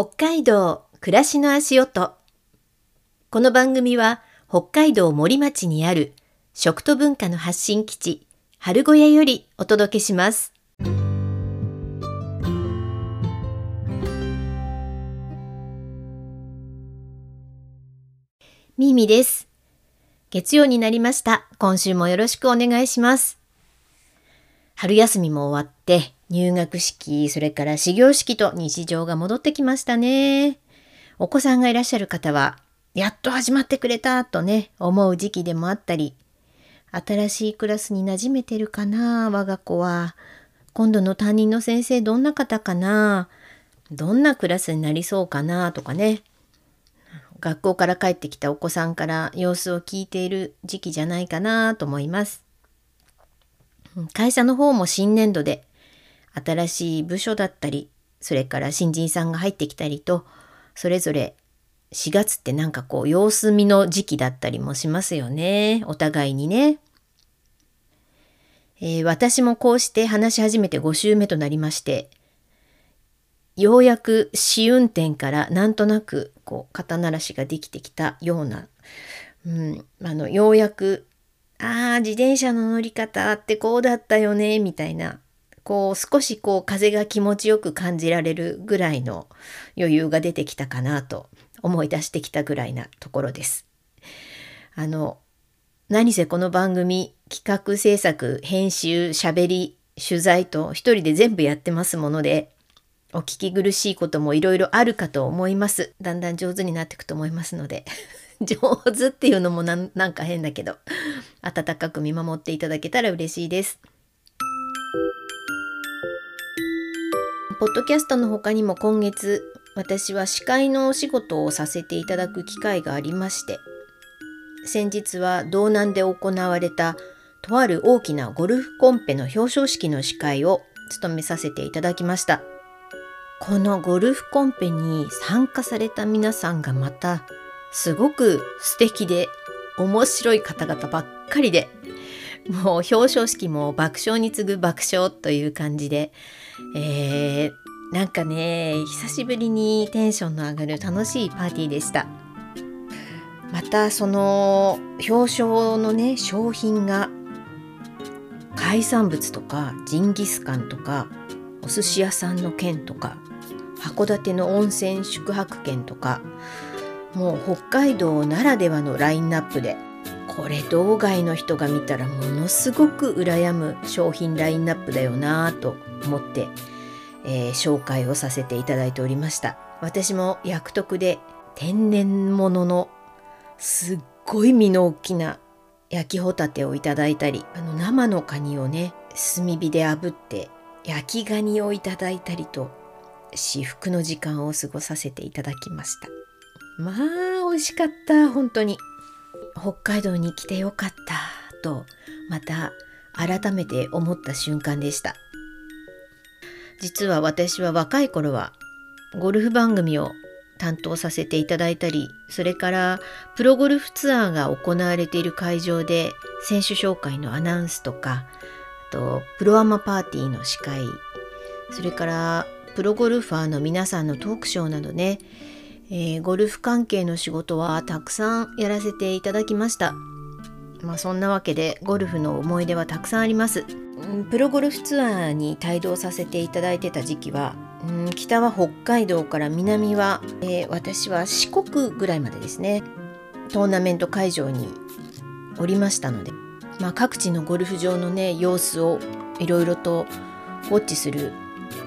北海道暮らしの足音。この番組は北海道森町にある食と文化の発信基地春小屋よりお届けします。ミミです。月曜になりました。今週もよろしくお願いします。春休みも終わって入学式、それから始業式と日常が戻ってきましたね。お子さんがいらっしゃる方は、やっと始まってくれたとね、思う時期でもあったり、新しいクラスに馴染めてるかな、我が子は。今度の担任の先生どんな方かな、どんなクラスになりそうかなとかね。学校から帰ってきたお子さんから様子を聞いている時期じゃないかなと思います。会社の方も新年度で新しい部署だったり、それから新人さんが入ってきたりと、それぞれ4月ってなんかこう様子見の時期だったりもしますよね。お互いにね。えー、私もこうして話し始めて5週目となりまして、ようやく試運転からなんとなくこう肩慣らしができてきたような、うん、あのようやくああ自転車の乗り方ってこうだったよねみたいなこう少しこう風が気持ちよく感じられるぐらいの余裕が出てきたかなと思い出してきたぐらいなところです。あの何せこの番組企画制作編集しゃべり取材と一人で全部やってますものでお聞き苦しいこともいろいろあるかと思います。だんだん上手になっていくと思いますので 上手っていうのもなんか変だけど温かく見守っていただけたら嬉しいです。ポッドキャストの他にも今月私は司会のお仕事をさせていただく機会がありまして先日は道南で行われたとある大きなゴルフコンペの表彰式の司会を務めさせていただきました。このゴルフコンペに参加された皆さんがまたすごく素敵で面白い方々ばっかりでもう表彰式も爆笑に次ぐ爆笑という感じで。えー、なんかね久しぶりにテンションの上がる楽しいパーティーでした。またその表彰のね商品が海産物とかジンギスカンとかお寿司屋さんの券とか函館の温泉宿泊券とかもう北海道ならではのラインナップでこれ道外の人が見たらものすごく羨む商品ラインナップだよなぁと思って、えー、紹介をさせていただいておりました。私も薬徳で天然物のすっごい身の大きな焼きホタテをいただいたりあの生のカニをね炭火で炙って焼きガニをいただいたりと至福の時間を過ごさせていただきました。まあ美味しかった本当に。北海道に来てよかったとまた改めて思った瞬間でした。実は私は若い頃はゴルフ番組を担当させていただいたりそれからプロゴルフツアーが行われている会場で選手紹介のアナウンスとかあとプロアマパーティーの司会それからプロゴルファーの皆さんのトークショーなどねえー、ゴルフ関係の仕事はたくさんやらせていただきました。まあそんなわけでゴルフの思い出はたくさんあります。プロゴルフツアーに帯同させていただいてた時期は、ん、北は北海道から南は、えー、私は四国ぐらいまでですねトーナメント会場におりましたので、まあ、各地のゴルフ場のね様子をいろいろとウォッチする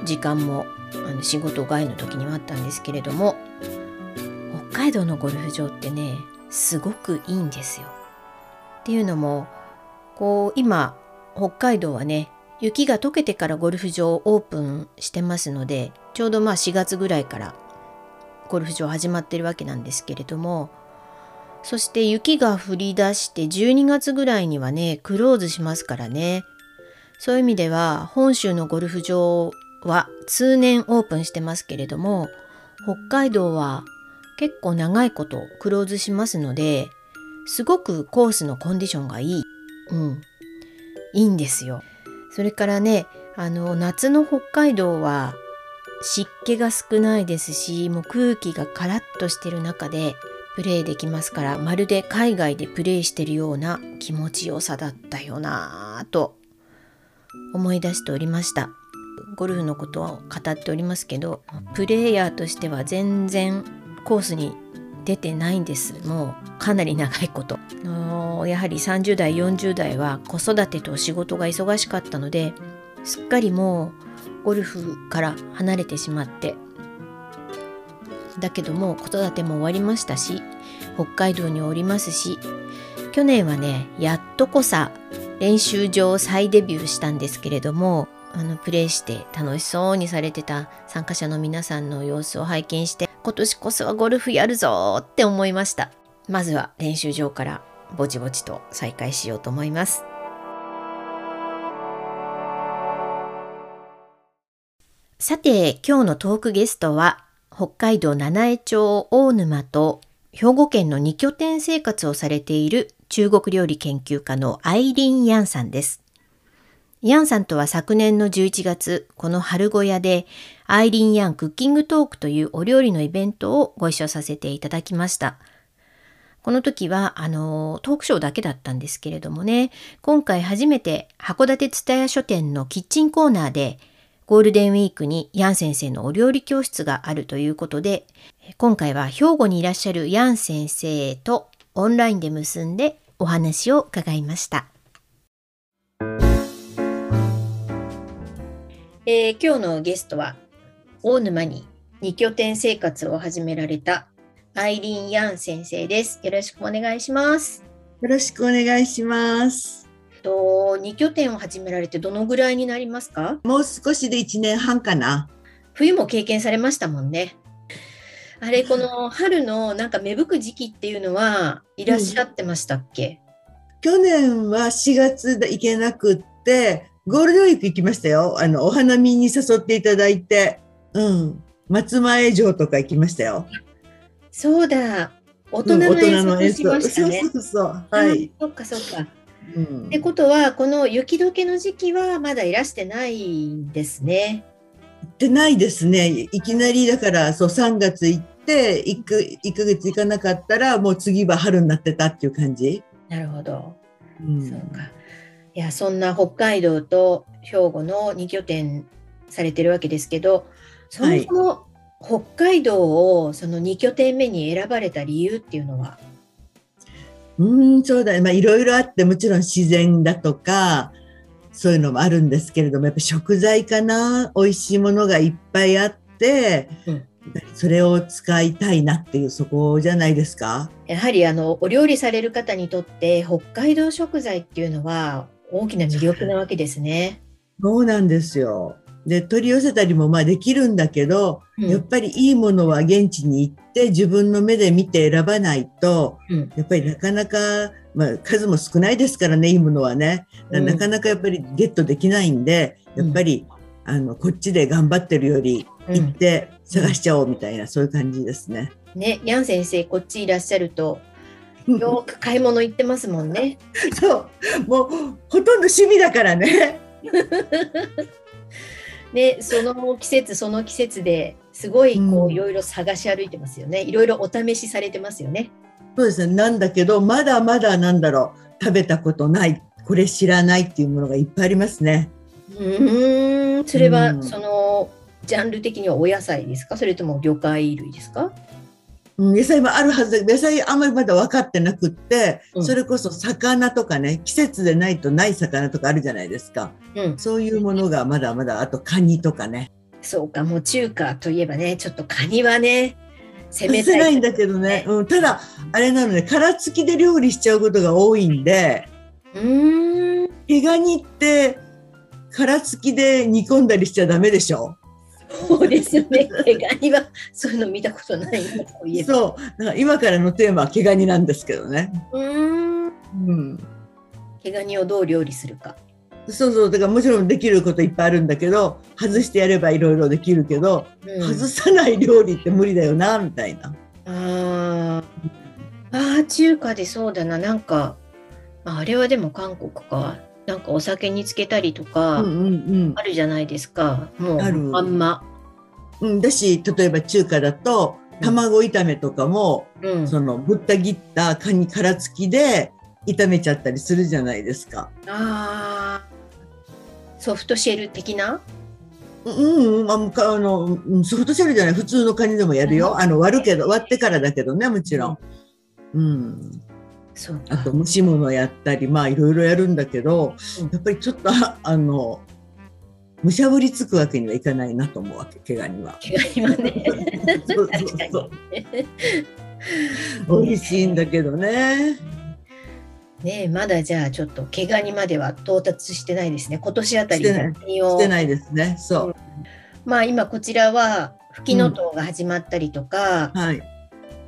時間もあの仕事外の時にはあったんですけれども海道のゴルフ場ってねすごくいいんですよ。っていうのもこう今北海道はね雪が溶けてからゴルフ場をオープンしてますのでちょうどまあ4月ぐらいからゴルフ場始まってるわけなんですけれどもそして雪が降り出して12月ぐらいにはねクローズしますからねそういう意味では本州のゴルフ場は通年オープンしてますけれども北海道は結構長いことクローズしますのですごくコースのコンディションがいい。うん。いいんですよ。それからね、あの、夏の北海道は湿気が少ないですしもう空気がカラッとしてる中でプレーできますからまるで海外でプレーしてるような気持ちよさだったよなぁと思い出しておりましたゴルフのことを語っておりますけどプレイヤーとしては全然コースに出てないんです。もうかなり長いこと。やはり30代40代は子育てと仕事が忙しかったのですっかりもうゴルフから離れてしまって。だけども子育ても終わりましたし北海道におりますし去年はねやっとこさ練習場再デビューしたんですけれどもあのプレイして楽しそうにされてた参加者の皆さんの様子を拝見して今年こそはゴルフやるぞって思いましたまずは練習場からぼちぼちと再開しようと思いますさて今日のトークゲストは北海道七重町大沼と兵庫県の2拠点生活をされている中国料理研究家のアイリン・ヤンさんです。ヤンさんとは昨年の11月、この春小屋でアイリン・ヤンクッキングトークというお料理のイベントをご一緒させていただきました。この時は、あの、トークショーだけだったんですけれどもね、今回初めて函館蔦屋書店のキッチンコーナーでゴールデンウィークにヤン先生のお料理教室があるということで、今回は兵庫にいらっしゃるヤン先生とオンラインで結んでお話を伺いました。えー、今日のゲストは大沼に2拠点生活を始められたアイリン・ヤン先生です。よろしくお願いします。よろしくお願いします。と2拠点を始められてどのぐらいになりますか？もう少しで1年半かな。冬も経験されましたもんね。あれこの春のなんか芽吹く時期っていうのはいらっしゃってましたっけ、うん、去年は4月で行けなくってゴールデンウィーク行きましたよ。あのお花見に誘っていただいてうん松前城とか行きましたよそうだ大人の演奏しましたね、うん、そうそうそうはいそっかそっかうん、ってことはこの雪解けの時期はまだいらしてないんですね。行ってないですね。いきなりだからそう3月行って1か ,1 ヶ月行かなかったらもう次は春になってたっていう感じ。なるほど。うん、そうか。いやそんな北海道と兵庫の2拠点されてるわけですけどそもそも北海道をその2拠点目に選ばれた理由っていうのは？うんそうだねまあいろいろあってもちろん自然だとかそういうのもあるんですけれどもやっぱ食材かな美味しいものがいっぱいあって、うん、それを使いたいなっていうそこじゃないですか？やはりあのお料理される方にとって北海道食材っていうのは大きな魅力なわけですね。そうなんですよで取り寄せたりもまあできるんだけど、うん、やっぱりいいものは現地に行って自分の目で見て選ばないと、うん、やっぱりなかなか、まあ、数も少ないですからねいいものはね、なかなかやっぱりゲットできないんでやっぱり、あのこっちで頑張ってるより行って探しちゃおうみたいな、そういう感じですね。ね、ヤン先生こっちいらっしゃるとよく買い物行ってますもんね。そう。もうほとんど趣味だからね。でその季節その季節ですごいこういろいろ探し歩いてますよね。いろいろお試しされてますよね。そうです。ねなんだけどまだまだなんだろう。食べたことない。これ知らないっていうものがいっぱいありますね。うん。それはそのジャンル的にはお野菜ですか？それとも魚介類ですか？野菜もあるはずで野菜あんまりまだ分かってなくって、うん、それこそ魚とかね季節でないとない魚とかあるじゃないですか、うん、そういうものがまだまだあとカニとかね。そうかもう中華といえばねちょっとカニはね攻めたい、ないんだけどね、うん、ただあれなので殻付きで料理しちゃうことが多いんでうん。毛ガニって殻付きで煮込んだりしちゃダメでしょそうですよね。毛ガニはそういうの見たことないそう。だから今からのテーマは毛ガニなんですけどね。うん。うん。毛ガニをどう料理するか。そうそうだからもちろんできることいっぱいあるんだけど外してやればいろいろできるけど、うん、外さない料理って無理だよなみたいな。ああ中華でそうだななんかあれはでも韓国かなんかお酒につけたりとかあるじゃないですか、うんうんうん、もうあんま。うん、だし例えば中華だと卵炒めとかも、うん、そのぶった切ったカニ殻付きで炒めちゃったりするじゃないですか。あソフトシェル的な？うん、あのソフトシェルじゃない。普通のカニでもやるよ。あの割るけど割ってからだけどねもちろん。うん。あと蒸し物やったりまあいろいろやるんだけど、うん、やっぱりちょっと あのむしゃぶりつくわけにはいかないなと思うわけ毛ガニは。毛ガニはね。そうそうそう。美味しいんだけどね。ねまだじゃあちょっと毛ガニまでは到達してないですね。今年あたりしてない。ですね。そう、うん、まあ今こちらはフキノトウが始まったりとか、うん、はい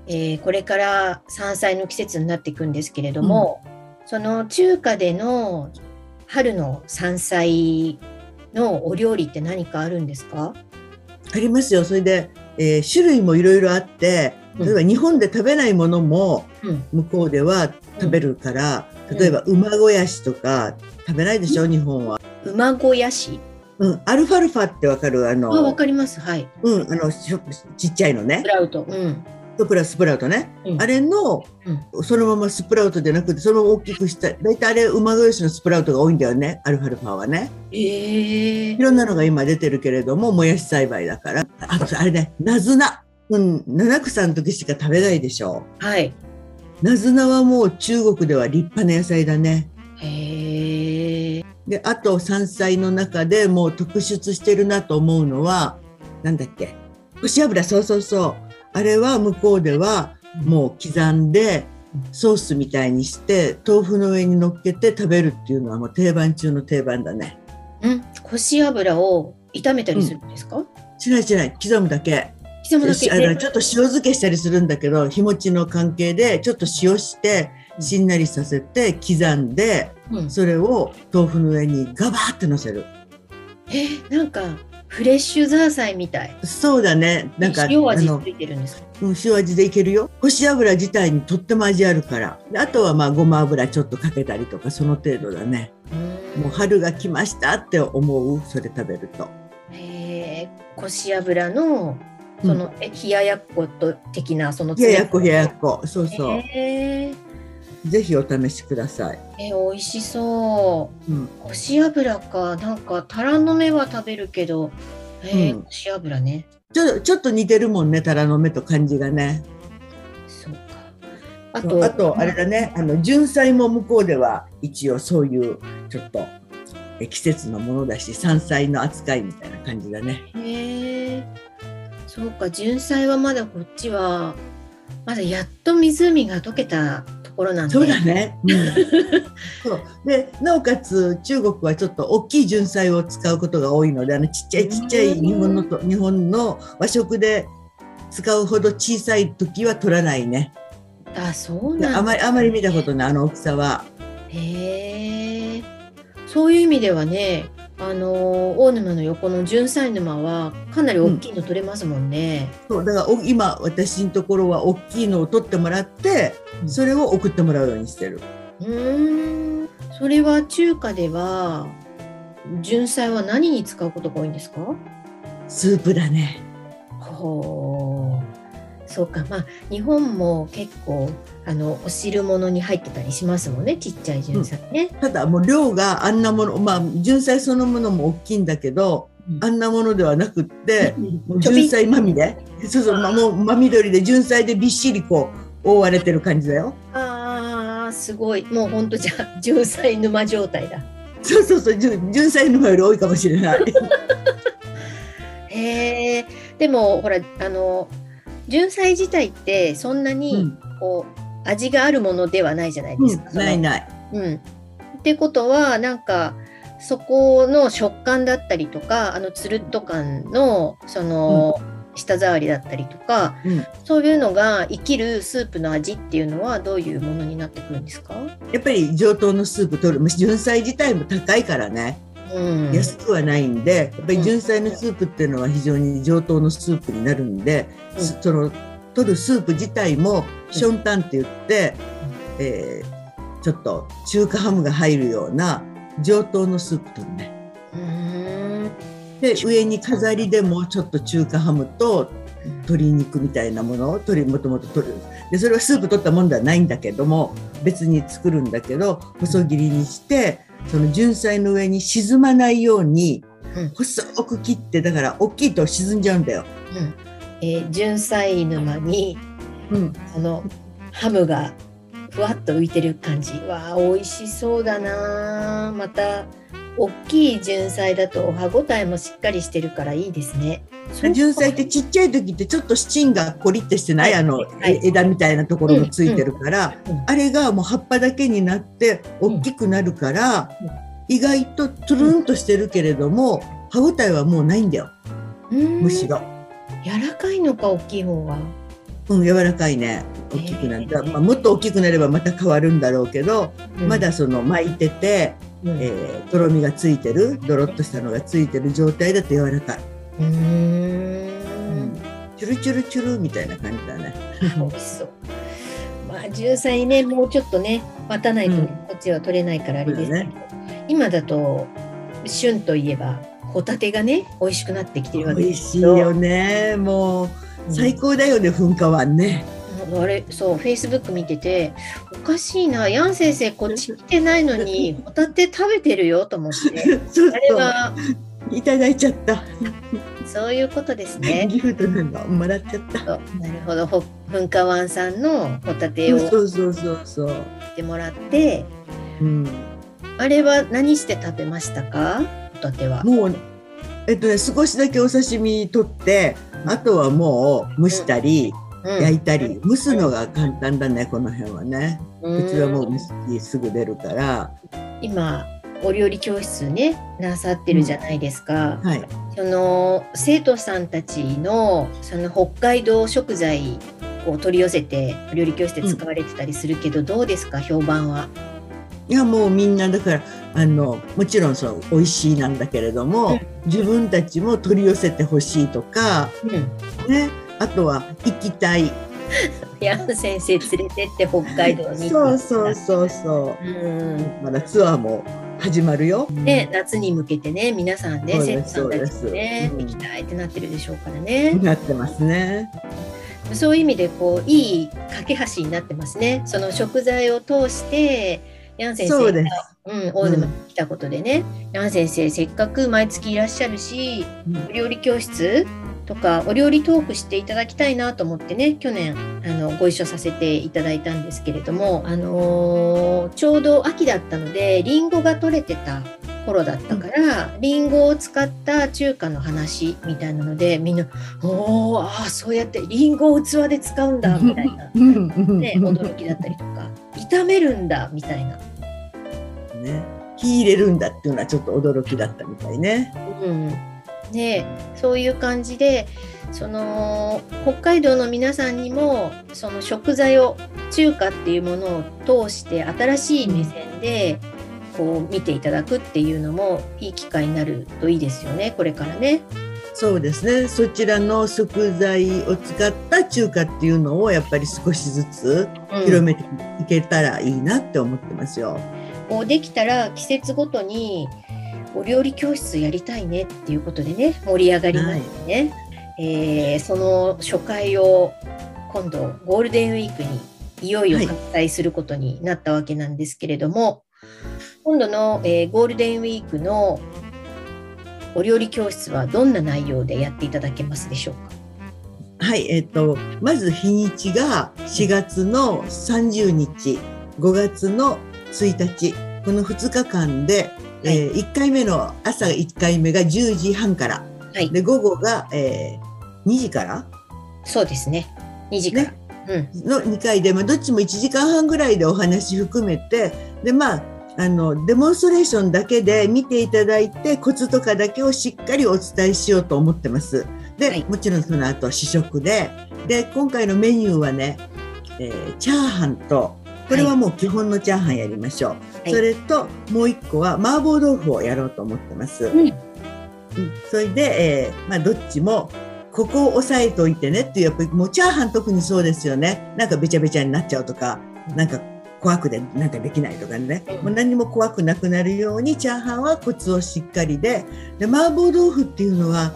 えー、これから山菜の季節になっていくんですけれども、うん、その中華での春の山菜のお料理って何かあるんですか？ありますよそれで、えー、種類もいろいろあって例えば日本で食べないものも向こうでは食べるから、うん、例えば馬小屋しとか食べないでしょ、うん、日本は。馬小屋しうん、アルファルファってわかる？あの。あ、わかります。はい。うん、あの、ちっちゃいのね。スプラウト。うん。プラススプラウトね、うん、あれの、うん、そのままスプラウトじゃなくてそのまま大きくした大体あれ馬小しのスプラウトが多いんだよね。アルファルファはね、えー、いろんなのが今出てるけれどももやし栽培だから。あとあれね。ナズナ、うん、七草の時しか食べないでしょ。はい。ナズナはもう中国では立派な野菜だね。へえであと山菜の中でもう特出してるなと思うのはなんだっけ。干し油。そうそうそうあれは向こうではもう刻んでソースみたいにして豆腐の上に乗っけて食べるっていうのはもう定番中の定番だね。うん、こし油を炒めたりするんですか？うん、しないしない刻むだけ。刻むだけ。あのちょっと塩漬けしたりするんだけど日持ちの関係でちょっと塩してしんなりさせて刻んで、うん、それを豆腐の上にガバーってのせる。えなんかフレッシュザーサイみたい。そうだね。なんか塩味ついてるんですか？うん、塩味でいけるよ。干し油自体にとっても味あるから。あとはまあごま油ちょっとかけたりとかその程度だね。もう春が来ましたって思うそれ食べると。へえ。こし油のその、うん、え冷ややっこと的なその冷ややっこ冷ややっこそうそう。へえ。ぜひお試しください。え、美味しそう。うん、干し油か、なんかタラの芽は食べるけど、えー、うん、干し油ね。ちょっとちょっと似てるもんね、タラの芽と感じがね。そうか。あと、あとあれだね、あの純菜も向こうでは一応そういうちょっと季節のものだし、山菜の扱いみたいな感じだね。へえ。そうか、純菜はまだこっちはまだやっと湖が溶けたころなんで。そうだね、うん、そう。でなおかつ中国はちょっと大きい純菜を使うことが多いのであのちっちゃいちっちゃい日本のと日本の和食で使うほど小さい時は取らないね。あそうなんあまりあまり見たことないあの大きさは。へえ。そういう意味ではねあの大沼の横の純菜沼はかなり大きいの取れますもんね。うん、そうだから今私のところは大きいのを取ってもらってそれを送ってもらうようにしてる。うんそれは中華では純菜は何に使うことが多いんですか？スープだね。ほうそうかまあ日本も結構あのお汁物に入ってたりしますもんねちっちゃい純菜ね、うん、ただもう量があんなものまあ純菜そのものも大きいんだけど、うん、あんなものではなくって純菜まみれ。そうそう、ま、もう真緑で純菜でびっしりこう覆われてる感じだよ。あーすごい。もうほんとじゃあ純菜沼状態だ。そうそうそう純菜沼より多いかもしれない。へえでもほらあの純菜自体ってそんなにこう、うん、味があるものではないじゃないですか。うん、ないない。うん、ってことはなんかそこの食感だったりとかあのつるっと感のその、舌触りだったりとか、うん、そういうのが生きるスープの味っていうのはどういうものになってくるんですか？やっぱり上等のスープ取る。純菜自体も高いからね。安くはないんでやっぱり純菜のスープっていうのは非常に上等のスープになるんで、うん、その取るスープ自体もションタンって言って、うん、えー、ちょっと中華ハムが入るような上等のスープ取るね。で上に飾りでもちょっと中華ハムと鶏肉みたいなものを鶏もともと取る。でそれはスープ取ったもんではないんだけども別に作るんだけど細切りにしてその純菜の上に沈まないように細く切ってだから大きいと沈んじゃうんだよ。うん。えー、純菜沼に、うん、そのハムがふわっと浮いてる感じ。わあ美味しそうだなまた大きい純菜だと歯ごたえもしっかりしてるからいいですね。純菜ってちっちゃい時ってちょっと芯がコリってしてない、はい、あの、はい、枝みたいなところもついてるから、うんうん、あれがもう葉っぱだけになって大きくなるから、うん、意外とトゥルンとしてるけれども、歯ごたえはもうないんだよ。むしろ。柔らかいのか大きい方が。うん、柔らかいね。大きくなった、まあ、もっと大きくなればまた変わるんだろうけど、まだその巻いててえー、とろみがついてるドロッとしたのがついてる状態だと柔らかいうん。チュルチュルチュルみたいな感じだね。美味しそう。まあ純菜ねもうちょっとね待たないと、こっちは取れないからあれですけど、ね、今だと旬といえばホタテがね美味しくなってきてるわけですよ。美味しいよね。もう最高だよね、うん、噴火湾ね。あれそうフェイスブック見てておかしいな。ヤン先生こっち来てないのに ホタテ食べてるよと思って。そう。あれはいただいちゃった。そういうことですね。ギフトなんだもらっちゃった。なるほど。噴火湾さんのホタテをそうそうそうそう。てもらって、うん、あれは何して食べましたか？ホタテは。もうえっとね少しだけお刺身取ってあとはもう蒸したり、焼いたり、蒸すのが簡単だねこの辺はね。うちはもう蒸しすぐ出るから。今お料理教室ねなさってるじゃないですか、うんはい、その生徒さんたちのその北海道食材を取り寄せてお料理教室で使われてたりするけど、うん、どうですか？評判は。いやもうみんなだからあのもちろんそう美味しいなんだけれども、うん、自分たちも取り寄せてほしいとか、ねあとは行きたい。ヤン先生連れてって北海道にそうそうそうそう。うん。まだツアーも始まるよ。で夏に向けてね皆さんで生徒さんたちね、うん、行きたいってなってるでしょうからね。なってますね。そういう意味でこういい架け橋になってますね。その食材を通してヤン先生がうん、大沼に来たことでね、うん、ヤン先生せっかく毎月いらっしゃるし、うん、料理教室とかお料理トークしていただきたいなと思ってね去年あのご一緒させていただいたんですけれども、あのー、ちょうど秋だったのでりんごが取れてた頃だったから、り、うんごを使った中華の話みたいなのでみんな「おああそうやってりんごを器で使うんだ」みたいな、ね、驚きだったりとか「炒めるんだ」みたいな。ね火入れるんだっていうのはちょっと驚きだったみたいね。うんでそういう感じでその北海道の皆さんにもその食材を中華っていうものを通して新しい目線でこう見ていただくっていうのもいい機会になるといいですよねこれからね。そうですねそちらの食材を使った中華っていうのをやっぱり少しずつ広めていけたらいいなって思ってますよ。うん、こうできたら季節ごとにお料理教室やりたいねっていうことでね盛り上がりますね、はい、えー、その初回を今度ゴールデンウィークにいよいよ開催することになったわけなんですけれども、はい、今度の、えー、ゴールデンウィークのお料理教室はどんな内容でやっていただけますでしょうか？はい、えっ、ー、と、まず日にちが4月の30日、5月の1日、この2日間ではい、えー、1回目の朝1回目が10時半から、はい、で午後が、えー、2時から？そうですね。2時から、ね。うん、の2回で、まあ、どっちも1時間半ぐらいでお話含めてでまああのデモンストレーションだけで見ていただいてコツとかだけをしっかりお伝えしようと思ってます。で、はい、もちろんその後試食で。で今回のメニューはね、えー、チャーハンとこれはもう基本のチャーハンやりましょう。はい、それともう一個は麻婆豆腐をやろうと思ってます。うん、それで、えー、まあ、どっちもここを押さえておいてねっていうやっぱりもうチャーハン特にそうですよね。なんかべちゃべちゃになっちゃうとか、なんか怖くでなんかできないとかね、もう何も怖くなくなるようにチャーハンはコツをしっかりでで麻婆豆腐っていうのは、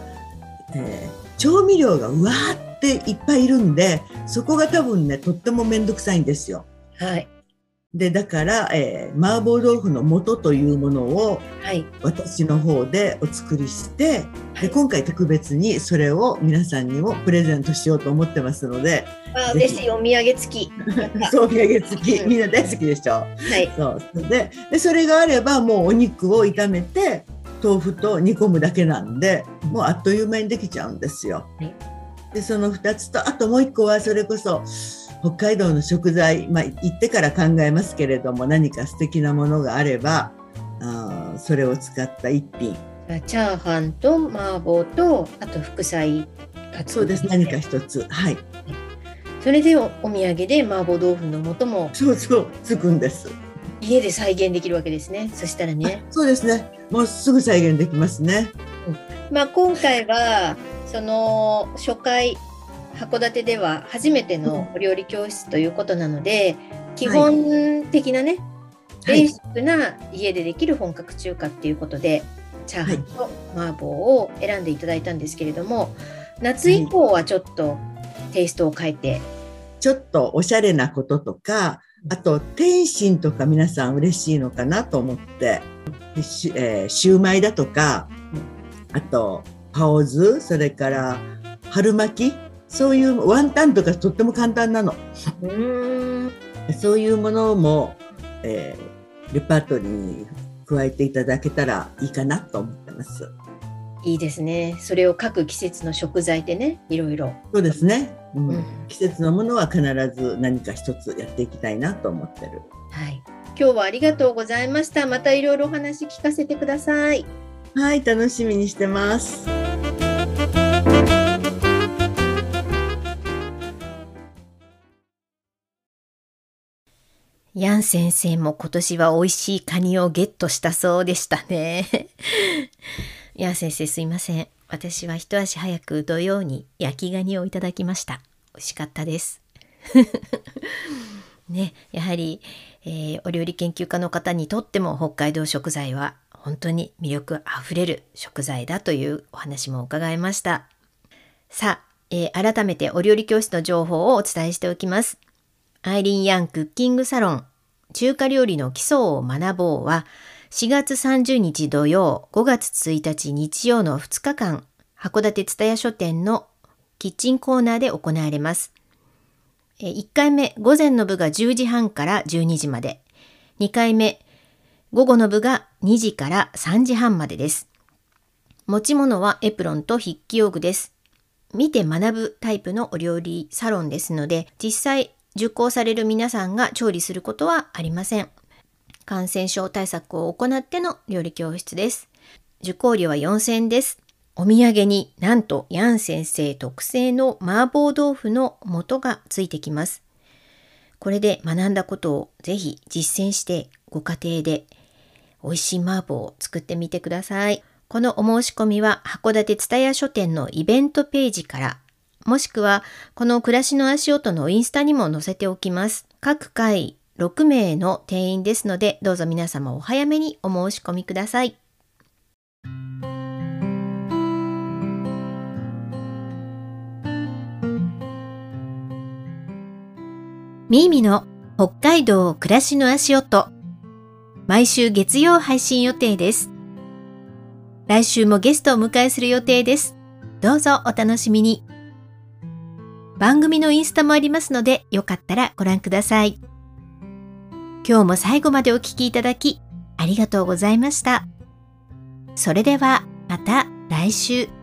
えー、調味料がうわーっていっぱいいるんでそこが多分ねとっても面倒くさいんですよ。はい。でだから、えー、麻婆豆腐の素というものを、はい、私の方でお作りして、はい、で今回特別にそれを皆さんにもプレゼントしようと思ってますのであ嬉しいお土産付き。そうお土産付き。みんな大好きでしょ、はい、そう。ででそれがあればもうお肉を炒めて豆腐と煮込むだけなんでもうあっという間にできちゃうんですよ。でその2つとあともう1個はそれこそ北海道の食材、まあ、行ってから考えますけれども何か素敵なものがあればあそれを使った一品。チャーハンと麻婆とあと副菜。がそうです。何か一つ。はい。それでおお土産で麻婆豆腐の素も。そうそう。つくんです。家で再現できるわけですね。そしたらね。そうですね。もうすぐ再現できますね、うん、まあ今回はその初回函館では初めてのお料理教室ということなので、基本的なね、ベーシックな家でできる本格中華っていうことで、チャーハンと麻婆を選んでいただいたんですけれども、夏以降はちょっとテイストを変えて、ちょっとおしゃれなこととか、あと天津とか皆さん嬉しいのかなと思って、えー、シューマイだとか、あとパオズ、それから春巻きそういうワンタンとかとっても簡単なの。うんそういうものも、えー、レパートリーに加えていただけたらいいかなと思ってます。いいですね。それを各季節の食材でね、いろいろ。そうですね。うん、うん、季節のものは必ず何か一つやっていきたいなと思ってる。はい。今日はありがとうございました。またいろいろお話聞かせてください。はい、楽しみにしてます。ヤン先生も今年は美味しいカニをゲットしたそうでしたね。ヤン先生すいません。私は一足早く土曜に焼きガニをいただきました。美味しかったです。ね、やはり、えー、お料理研究家の方にとっても北海道食材は本当に魅力あふれる食材だというお話も伺いました。さあ、えー、改めてお料理教室の情報をお伝えしておきます。アイリン・ヤンクッキングサロン中華料理の基礎を学ぼうは4月30日土曜、5月1日日曜の2日間、函館蔦屋書店のキッチンコーナーで行われます。1回目、午前の部が10時半から12時まで。2回目、午後の部が2時から3時半までです。持ち物はエプロンと筆記用具です。見て学ぶタイプのお料理サロンですので、実際受講される皆さんが調理することはありません。感染症対策を行っての料理教室です。受講料は4000円です。お土産になんとヤン先生特製の麻婆豆腐の素がついてきます。これで学んだことをぜひ実践してご家庭で美味しい麻婆を作ってみてください。このお申し込みは函館蔦屋書店のイベントページからもしくは、この暮らしの足音のインスタにも載せておきます。各回6名の定員ですので、どうぞ皆様お早めにお申し込みください。ミーミの北海道暮らしの足音。毎週月曜配信予定です。来週もゲストを迎えする予定です。どうぞお楽しみに。番組のインスタもありますので、よかったらご覧ください。今日も最後までお聴きいただき、ありがとうございました。それでは、また来週。